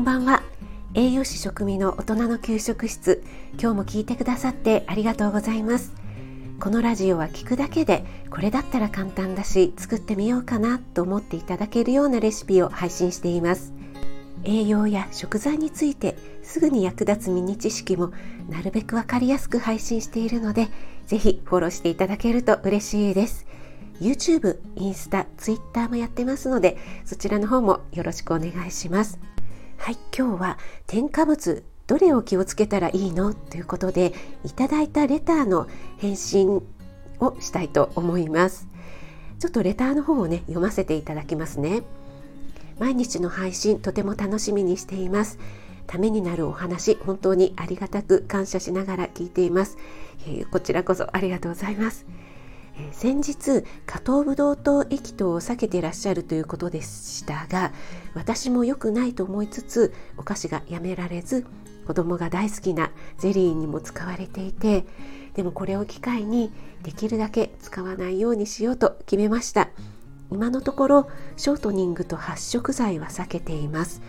こんばんは。栄養士食味の大人の給食室。今日も聞いてくださってありがとうございます。このラジオは聞くだけでこれだったら簡単だし作ってみようかなと思っていただけるようなレシピを配信しています。栄養や食材についてすぐに役立つミニ知識もなるべくわかりやすく配信しているのでぜひフォローしていただけると嬉しいです。YouTube、インスタ、Twitter もやってますのでそちらの方もよろしくお願いします。はい、今日は添加物どれを気をつけたらいいの？ということでいただいたレターの返信をしたいと思います。ちょっとレターの方をね読ませていただきますね。毎日の配信とても楽しみにしています。ためになるお話本当にありがたく感謝しながら聞いています、えー、こちらこそありがとうございます。え先日加糖ブドウ糖液糖を避けていらっしゃるということでしたが私も良くないと思いつつお菓子がやめられず子供が大好きなゼリーにも使われていてでもこれを機会にできるだけ使わないようにしようと決めました。今のところショートニングと発色剤は避けています。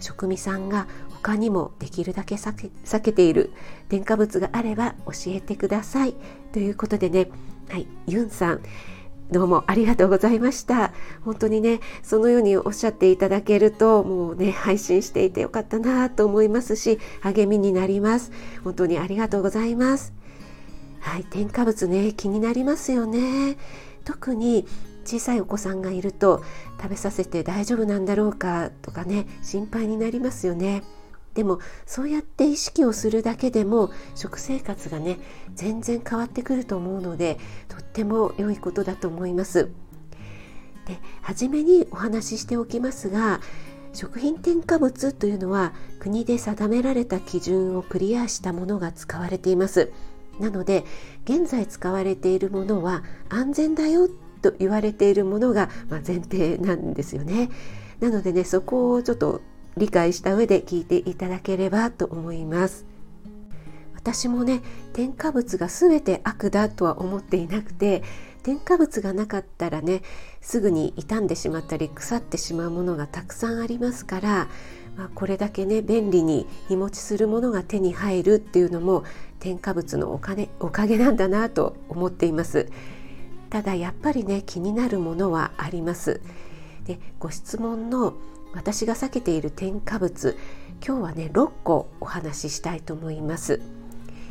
食味さんが他にもできるだけ避け避けている添加物があれば教えてください。ということでねはい、ユンさんどうもありがとうございました。本当にね、そのようにおっしゃっていただけると、もうね、配信していてよかったなと思いますし、励みになります。本当にありがとうございます。はい、添加物ね、気になりますよね。特に小さいお子さんがいると、食べさせて大丈夫なんだろうかとかね、心配になりますよね。でもそうやって意識をするだけでも食生活がね全然変わってくると思うのでとっても良いことだと思います。で初めにお話ししておきますが食品添加物というのは国で定められた基準をクリアしたものが使われています。なので現在使われているものは安全だよと言われているものが、ま前提なんですよね。なのでねそこをちょっと理解した上で聞いていただければと思います。私もね添加物が全て悪だとは思っていなくて添加物がなかったらねすぐに傷んでしまったり腐ってしまうものがたくさんありますから、まあ、これだけね便利に日持ちするものが手に入るっていうのも添加物のお金おかげなんだなと思っています。ただやっぱりね気になるものはあります。でご質問の私が避けている添加物今日はね6個お話ししたいと思います。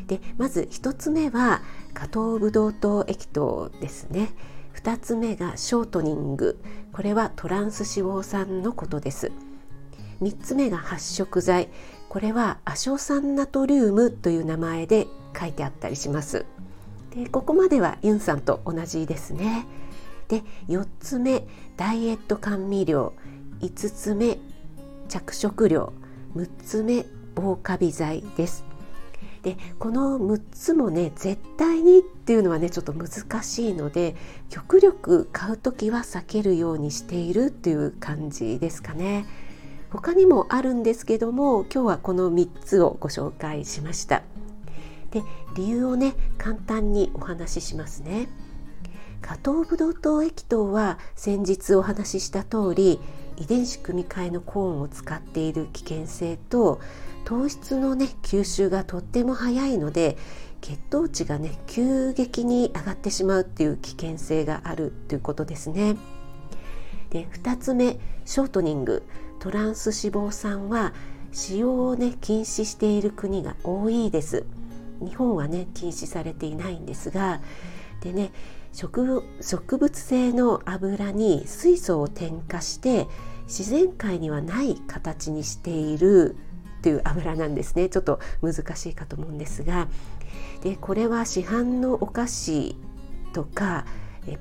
でまず1つ目は加糖ブドウ糖液糖ですね。2つ目がショートニング。これはトランス脂肪酸のことです。3つ目が発色剤。これは亜硝酸ナトリウムという名前で書いてあったりします。でここまではユンさんと同じですね。で4つ目ダイエット甘味料。5つ目着色料。6つ目防カビ剤です。でこの6つもね絶対にっていうのはねちょっと難しいので極力買う時は避けるようにしているっていう感じですかね。他にもあるんですけども今日はこの3つをご紹介しました。で理由をね簡単にお話ししますね。加糖ブドウ糖液糖は先日お話しした通り遺伝子組み換えのコーンを使っている危険性と糖質のね吸収がとっても早いので血糖値がね急激に上がってしまうっていう危険性があるということですね。で2つ目ショートニングトランス脂肪酸は使用をね禁止している国が多いです。日本はね禁止されていないんですがでね植物性の油に水素を添加して自然界にはない形にしているという油なんですね。ちょっと難しいかと思うんですが。でこれは市販のお菓子とか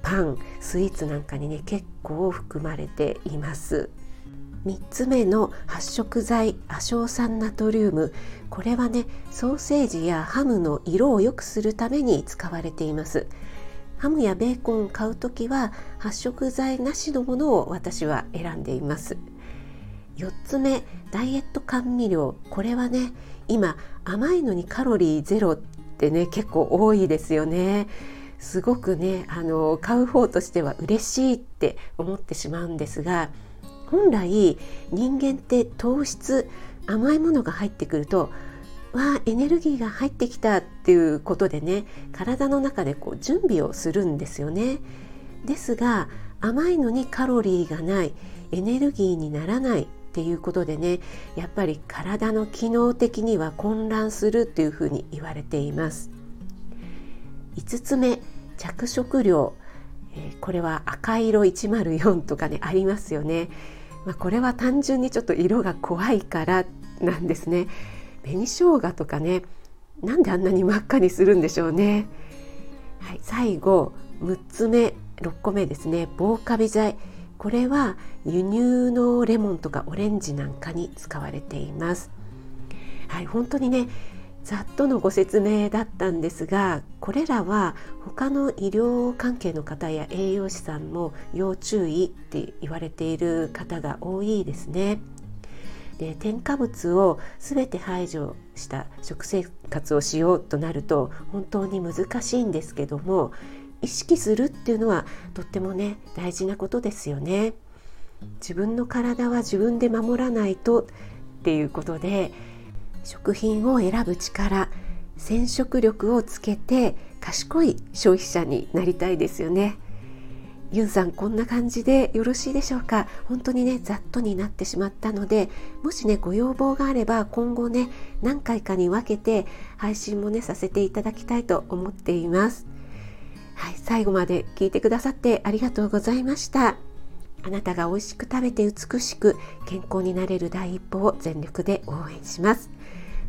パンスイーツなんかにね結構含まれています。3つ目の発色剤亜硝酸ナトリウム。これはねソーセージやハムの色を良くするために使われています。ハムやベーコンを買う時は発色剤なしのものを私は選んでいます。4つ目ダイエット甘味料。これはね今甘いのにカロリーゼロってね結構多いですよね。すごくねあの買う方としては嬉しいって思ってしまうんですが本来人間って糖質甘いものが入ってくるとわエネルギーが入ってきたっていうことでね体の中でこう準備をするんですよね。ですが甘いのにカロリーがないエネルギーにならないっていうことでねやっぱり体の機能的には混乱するっていうふうに言われています。5つ目着色料、えー、これは赤色104とかねありますよね。まあ、これは単純にちょっと色が怖いからなんですね。紅生姜とかねなんであんなに真っ赤にするんでしょうね。はい、最後6つ目6個目ですね防カビ剤これは輸入のレモンとかオレンジなんかに使われています。はい、本当にねざっとのご説明だったんですがこれらは他の医療関係の方や栄養士さんも要注意って言われている方が多いですね。で添加物を全て排除した食生活をしようとなると本当に難しいんですけども意識するっていうのはとってもね大事なことですよね。自分の体は自分で守らないとっていうことで食品を選ぶ力染色力をつけて賢い消費者になりたいですよね。ユンさんこんな感じでよろしいでしょうか？本当にねざっとになってしまったのでもしねご要望があれば今後ね何回かに分けて配信もねさせていただきたいと思っています。はい最後まで聞いてくださってありがとうございました。あなたが美味しく食べて美しく健康になれる第一歩を全力で応援します。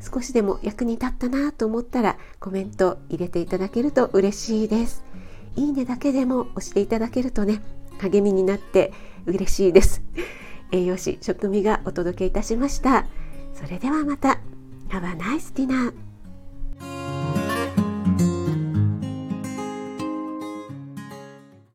少しでも役に立ったなと思ったらコメント入れていただけると嬉しいです。いいねだけでも押していただけるとね励みになって嬉しいです。栄養士食味がお届けいたしました。それではまた。Have a nice dinner